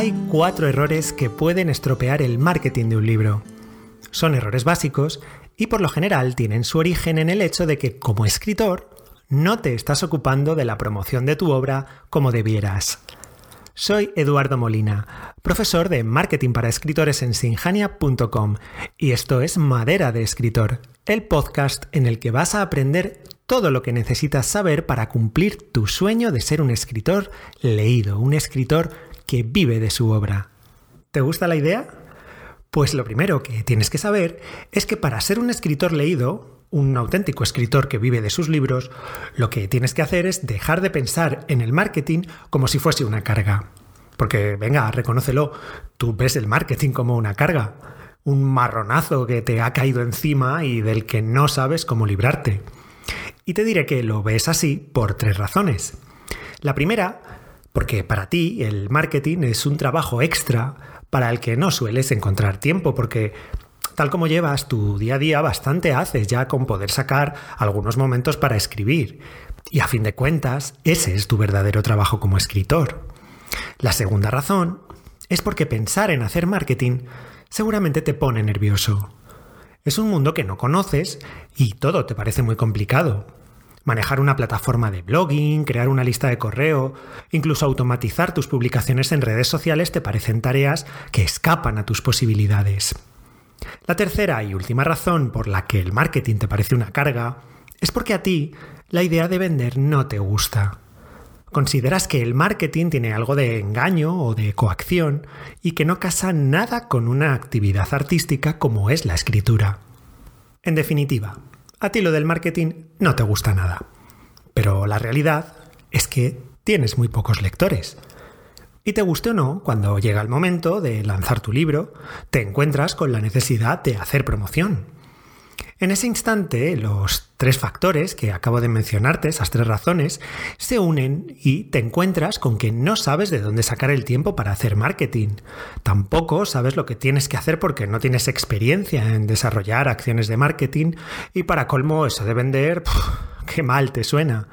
Hay cuatro errores que pueden estropear el marketing de un libro. Son errores básicos y por lo general tienen su origen en el hecho de que como escritor no te estás ocupando de la promoción de tu obra como debieras. Soy Eduardo Molina, profesor de marketing para escritores en sinjania.com y esto es Madera de Escritor, el podcast en el que vas a aprender todo lo que necesitas saber para cumplir tu sueño de ser un escritor leído, un escritor que vive de su obra. ¿Te gusta la idea? Pues lo primero que tienes que saber es que para ser un escritor leído, un auténtico escritor que vive de sus libros, lo que tienes que hacer es dejar de pensar en el marketing como si fuese una carga. Porque, venga, reconócelo, tú ves el marketing como una carga, un marronazo que te ha caído encima y del que no sabes cómo librarte. Y te diré que lo ves así por tres razones. La primera porque para ti el marketing es un trabajo extra para el que no sueles encontrar tiempo, porque tal como llevas tu día a día, bastante haces ya con poder sacar algunos momentos para escribir. Y a fin de cuentas, ese es tu verdadero trabajo como escritor. La segunda razón es porque pensar en hacer marketing seguramente te pone nervioso. Es un mundo que no conoces y todo te parece muy complicado. Manejar una plataforma de blogging, crear una lista de correo, incluso automatizar tus publicaciones en redes sociales te parecen tareas que escapan a tus posibilidades. La tercera y última razón por la que el marketing te parece una carga es porque a ti la idea de vender no te gusta. Consideras que el marketing tiene algo de engaño o de coacción y que no casa nada con una actividad artística como es la escritura. En definitiva, a ti lo del marketing no te gusta nada. Pero la realidad es que tienes muy pocos lectores. Y te guste o no, cuando llega el momento de lanzar tu libro, te encuentras con la necesidad de hacer promoción. En ese instante, los tres factores que acabo de mencionarte, esas tres razones, se unen y te encuentras con que no sabes de dónde sacar el tiempo para hacer marketing. Tampoco sabes lo que tienes que hacer porque no tienes experiencia en desarrollar acciones de marketing y para colmo eso de vender, qué mal te suena.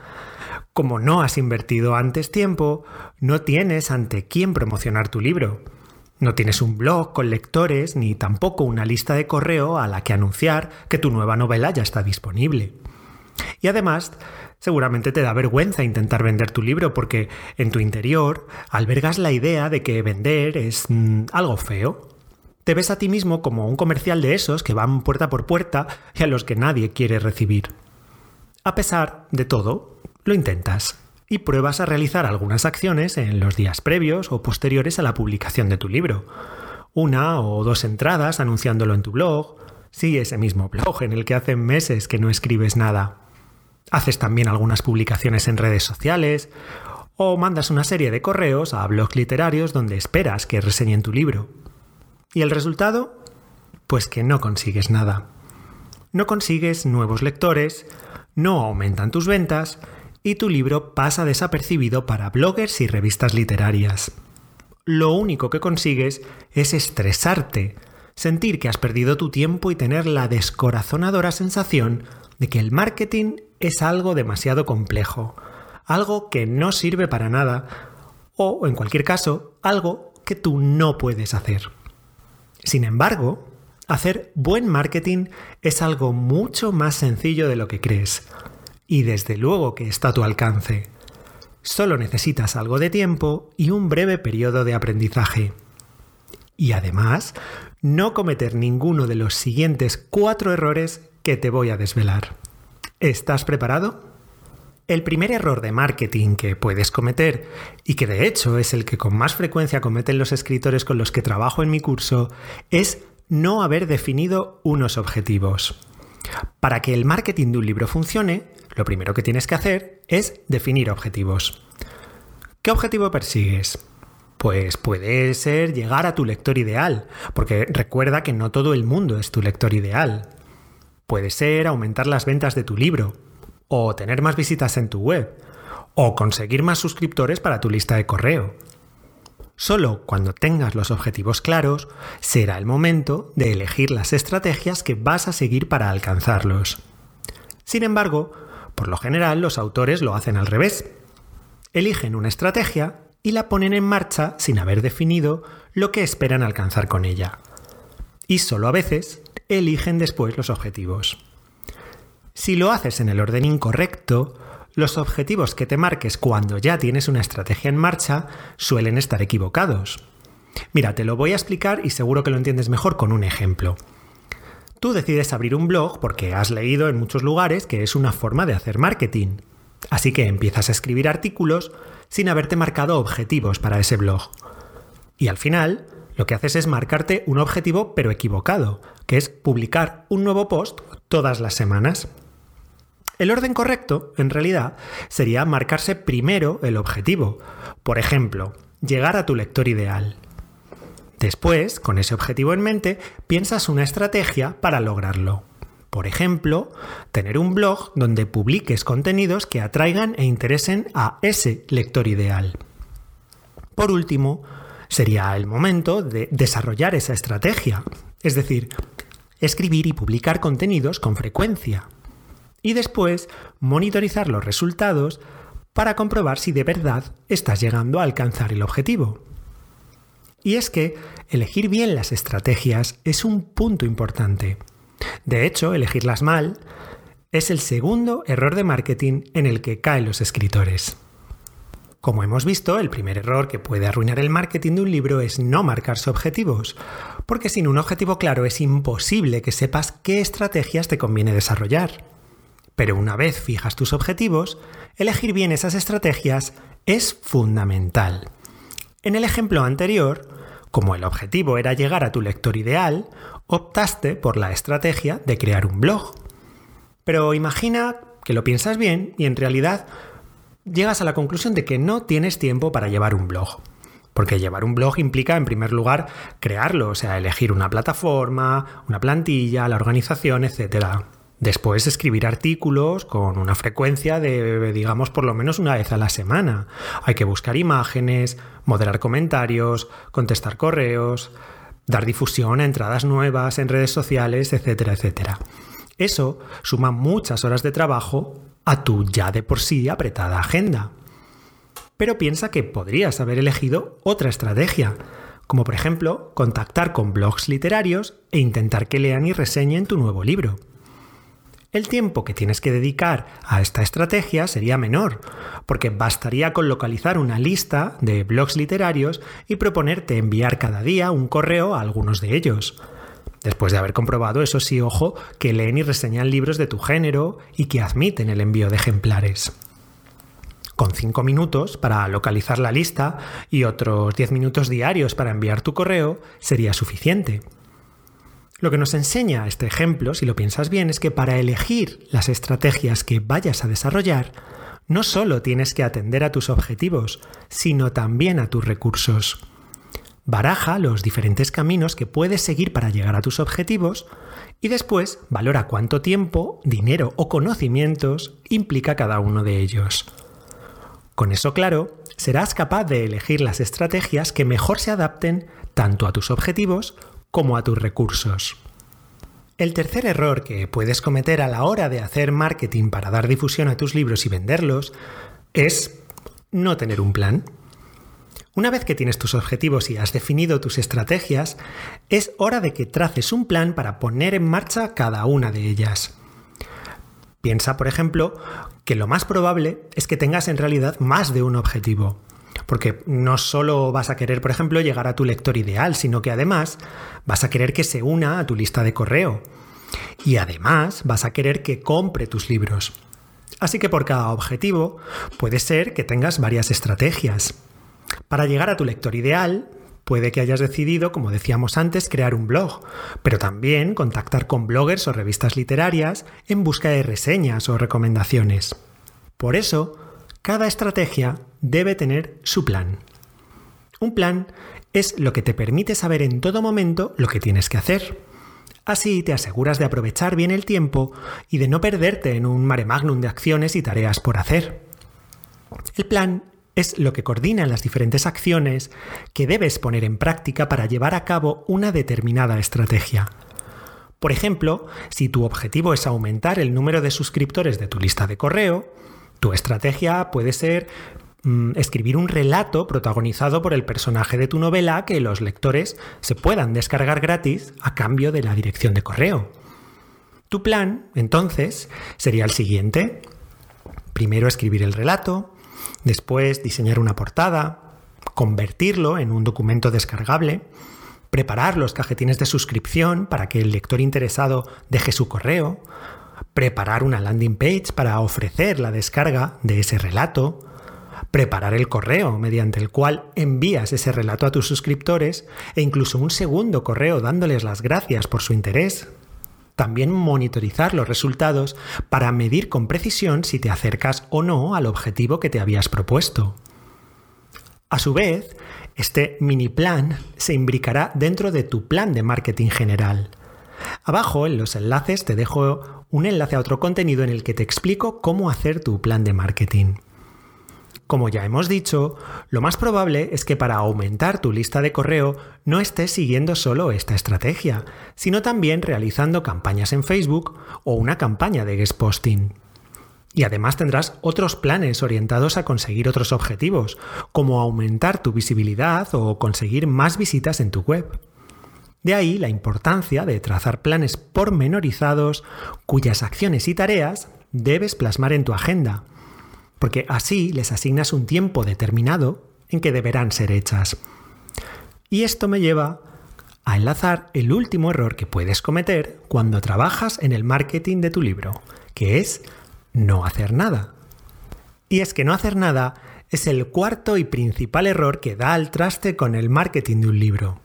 Como no has invertido antes tiempo, no tienes ante quién promocionar tu libro. No tienes un blog con lectores ni tampoco una lista de correo a la que anunciar que tu nueva novela ya está disponible. Y además, seguramente te da vergüenza intentar vender tu libro porque en tu interior albergas la idea de que vender es mm, algo feo. Te ves a ti mismo como un comercial de esos que van puerta por puerta y a los que nadie quiere recibir. A pesar de todo, lo intentas y pruebas a realizar algunas acciones en los días previos o posteriores a la publicación de tu libro. Una o dos entradas anunciándolo en tu blog, sí, ese mismo blog en el que hace meses que no escribes nada. Haces también algunas publicaciones en redes sociales o mandas una serie de correos a blogs literarios donde esperas que reseñen tu libro. ¿Y el resultado? Pues que no consigues nada. No consigues nuevos lectores, no aumentan tus ventas y tu libro pasa desapercibido para bloggers y revistas literarias. Lo único que consigues es estresarte, sentir que has perdido tu tiempo y tener la descorazonadora sensación de que el marketing es algo demasiado complejo, algo que no sirve para nada o, en cualquier caso, algo que tú no puedes hacer. Sin embargo, hacer buen marketing es algo mucho más sencillo de lo que crees y desde luego que está a tu alcance. Solo necesitas algo de tiempo y un breve periodo de aprendizaje. Y además, no cometer ninguno de los siguientes cuatro errores que te voy a desvelar. ¿Estás preparado? El primer error de marketing que puedes cometer, y que de hecho es el que con más frecuencia cometen los escritores con los que trabajo en mi curso, es no haber definido unos objetivos. Para que el marketing de un libro funcione, lo primero que tienes que hacer es definir objetivos. ¿Qué objetivo persigues? Pues puede ser llegar a tu lector ideal, porque recuerda que no todo el mundo es tu lector ideal. Puede ser aumentar las ventas de tu libro, o tener más visitas en tu web, o conseguir más suscriptores para tu lista de correo. Solo cuando tengas los objetivos claros será el momento de elegir las estrategias que vas a seguir para alcanzarlos. Sin embargo, por lo general, los autores lo hacen al revés. Eligen una estrategia y la ponen en marcha sin haber definido lo que esperan alcanzar con ella. Y solo a veces eligen después los objetivos. Si lo haces en el orden incorrecto, los objetivos que te marques cuando ya tienes una estrategia en marcha suelen estar equivocados. Mira, te lo voy a explicar y seguro que lo entiendes mejor con un ejemplo. Tú decides abrir un blog porque has leído en muchos lugares que es una forma de hacer marketing. Así que empiezas a escribir artículos sin haberte marcado objetivos para ese blog. Y al final, lo que haces es marcarte un objetivo pero equivocado, que es publicar un nuevo post todas las semanas. El orden correcto, en realidad, sería marcarse primero el objetivo. Por ejemplo, llegar a tu lector ideal. Después, con ese objetivo en mente, piensas una estrategia para lograrlo. Por ejemplo, tener un blog donde publiques contenidos que atraigan e interesen a ese lector ideal. Por último, sería el momento de desarrollar esa estrategia, es decir, escribir y publicar contenidos con frecuencia y después monitorizar los resultados para comprobar si de verdad estás llegando a alcanzar el objetivo. Y es que elegir bien las estrategias es un punto importante. De hecho, elegirlas mal es el segundo error de marketing en el que caen los escritores. Como hemos visto, el primer error que puede arruinar el marketing de un libro es no marcarse objetivos, porque sin un objetivo claro es imposible que sepas qué estrategias te conviene desarrollar. Pero una vez fijas tus objetivos, elegir bien esas estrategias es fundamental. En el ejemplo anterior, como el objetivo era llegar a tu lector ideal, optaste por la estrategia de crear un blog. Pero imagina que lo piensas bien y en realidad llegas a la conclusión de que no tienes tiempo para llevar un blog. Porque llevar un blog implica, en primer lugar, crearlo, o sea, elegir una plataforma, una plantilla, la organización, etc. Después escribir artículos con una frecuencia de, digamos, por lo menos una vez a la semana. Hay que buscar imágenes, moderar comentarios, contestar correos, dar difusión a entradas nuevas en redes sociales, etcétera, etcétera. Eso suma muchas horas de trabajo a tu ya de por sí apretada agenda. Pero piensa que podrías haber elegido otra estrategia, como por ejemplo contactar con blogs literarios e intentar que lean y reseñen tu nuevo libro el tiempo que tienes que dedicar a esta estrategia sería menor, porque bastaría con localizar una lista de blogs literarios y proponerte enviar cada día un correo a algunos de ellos. Después de haber comprobado, eso sí, ojo, que leen y reseñan libros de tu género y que admiten el envío de ejemplares. Con 5 minutos para localizar la lista y otros 10 minutos diarios para enviar tu correo sería suficiente. Lo que nos enseña este ejemplo, si lo piensas bien, es que para elegir las estrategias que vayas a desarrollar, no solo tienes que atender a tus objetivos, sino también a tus recursos. Baraja los diferentes caminos que puedes seguir para llegar a tus objetivos y después valora cuánto tiempo, dinero o conocimientos implica cada uno de ellos. Con eso claro, serás capaz de elegir las estrategias que mejor se adapten tanto a tus objetivos como a tus recursos. El tercer error que puedes cometer a la hora de hacer marketing para dar difusión a tus libros y venderlos es no tener un plan. Una vez que tienes tus objetivos y has definido tus estrategias, es hora de que traces un plan para poner en marcha cada una de ellas. Piensa, por ejemplo, que lo más probable es que tengas en realidad más de un objetivo. Porque no solo vas a querer, por ejemplo, llegar a tu lector ideal, sino que además vas a querer que se una a tu lista de correo. Y además vas a querer que compre tus libros. Así que por cada objetivo puede ser que tengas varias estrategias. Para llegar a tu lector ideal, puede que hayas decidido, como decíamos antes, crear un blog, pero también contactar con bloggers o revistas literarias en busca de reseñas o recomendaciones. Por eso, cada estrategia debe tener su plan. Un plan es lo que te permite saber en todo momento lo que tienes que hacer. Así te aseguras de aprovechar bien el tiempo y de no perderte en un mare magnum de acciones y tareas por hacer. El plan es lo que coordina las diferentes acciones que debes poner en práctica para llevar a cabo una determinada estrategia. Por ejemplo, si tu objetivo es aumentar el número de suscriptores de tu lista de correo, tu estrategia puede ser mm, escribir un relato protagonizado por el personaje de tu novela que los lectores se puedan descargar gratis a cambio de la dirección de correo. Tu plan, entonces, sería el siguiente. Primero escribir el relato, después diseñar una portada, convertirlo en un documento descargable, preparar los cajetines de suscripción para que el lector interesado deje su correo, preparar una landing page para ofrecer la descarga de ese relato, preparar el correo mediante el cual envías ese relato a tus suscriptores e incluso un segundo correo dándoles las gracias por su interés. También monitorizar los resultados para medir con precisión si te acercas o no al objetivo que te habías propuesto. A su vez, este mini plan se imbricará dentro de tu plan de marketing general. Abajo en los enlaces te dejo un enlace a otro contenido en el que te explico cómo hacer tu plan de marketing. Como ya hemos dicho, lo más probable es que para aumentar tu lista de correo no estés siguiendo solo esta estrategia, sino también realizando campañas en Facebook o una campaña de guest posting. Y además tendrás otros planes orientados a conseguir otros objetivos, como aumentar tu visibilidad o conseguir más visitas en tu web. De ahí la importancia de trazar planes pormenorizados cuyas acciones y tareas debes plasmar en tu agenda, porque así les asignas un tiempo determinado en que deberán ser hechas. Y esto me lleva a enlazar el último error que puedes cometer cuando trabajas en el marketing de tu libro, que es no hacer nada. Y es que no hacer nada es el cuarto y principal error que da al traste con el marketing de un libro.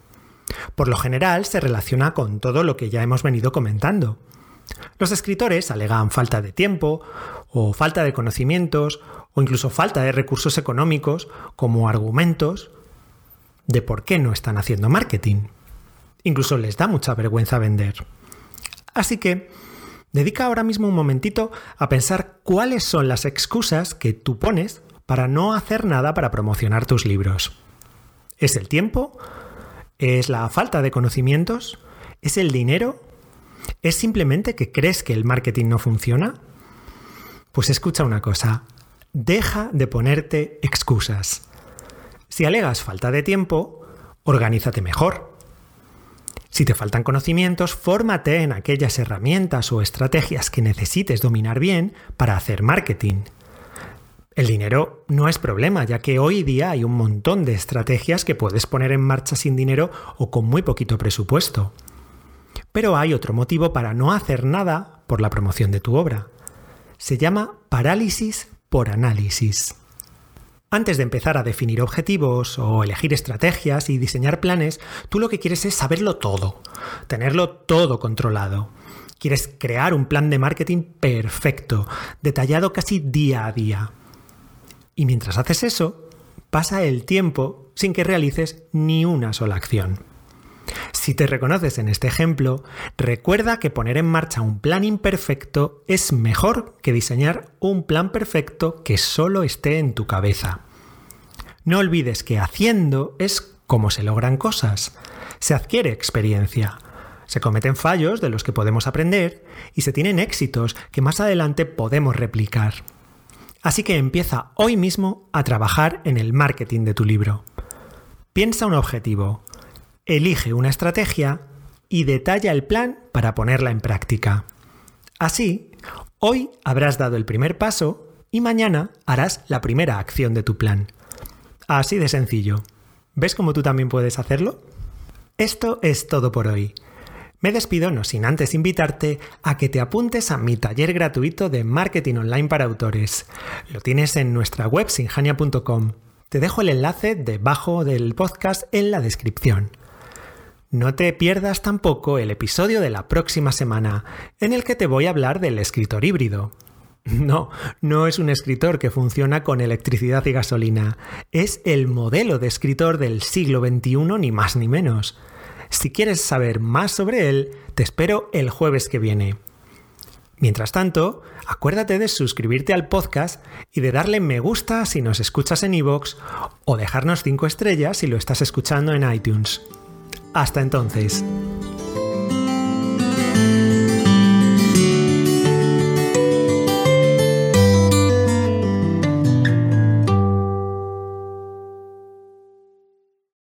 Por lo general se relaciona con todo lo que ya hemos venido comentando. Los escritores alegan falta de tiempo, o falta de conocimientos, o incluso falta de recursos económicos como argumentos de por qué no están haciendo marketing. Incluso les da mucha vergüenza vender. Así que Dedica ahora mismo un momentito a pensar cuáles son las excusas que tú pones para no hacer nada para promocionar tus libros. ¿Es el tiempo? ¿Es la falta de conocimientos? ¿Es el dinero? ¿Es simplemente que crees que el marketing no funciona? Pues escucha una cosa, deja de ponerte excusas. Si alegas falta de tiempo, organízate mejor. Si te faltan conocimientos, fórmate en aquellas herramientas o estrategias que necesites dominar bien para hacer marketing. El dinero no es problema, ya que hoy día hay un montón de estrategias que puedes poner en marcha sin dinero o con muy poquito presupuesto. Pero hay otro motivo para no hacer nada por la promoción de tu obra. Se llama parálisis por análisis. Antes de empezar a definir objetivos o elegir estrategias y diseñar planes, tú lo que quieres es saberlo todo, tenerlo todo controlado. Quieres crear un plan de marketing perfecto, detallado casi día a día. Y mientras haces eso, pasa el tiempo sin que realices ni una sola acción. Si te reconoces en este ejemplo, recuerda que poner en marcha un plan imperfecto es mejor que diseñar un plan perfecto que solo esté en tu cabeza. No olvides que haciendo es como se logran cosas. Se adquiere experiencia. Se cometen fallos de los que podemos aprender y se tienen éxitos que más adelante podemos replicar. Así que empieza hoy mismo a trabajar en el marketing de tu libro. Piensa un objetivo, elige una estrategia y detalla el plan para ponerla en práctica. Así, hoy habrás dado el primer paso y mañana harás la primera acción de tu plan. Así de sencillo. ¿Ves cómo tú también puedes hacerlo? Esto es todo por hoy. Me despido no sin antes invitarte a que te apuntes a mi taller gratuito de marketing online para autores. Lo tienes en nuestra web sinjania.com. Te dejo el enlace debajo del podcast en la descripción. No te pierdas tampoco el episodio de la próxima semana, en el que te voy a hablar del escritor híbrido. No, no es un escritor que funciona con electricidad y gasolina. Es el modelo de escritor del siglo XXI, ni más ni menos. Si quieres saber más sobre él, te espero el jueves que viene. Mientras tanto, acuérdate de suscribirte al podcast y de darle me gusta si nos escuchas en iVoox o dejarnos 5 estrellas si lo estás escuchando en iTunes. Hasta entonces.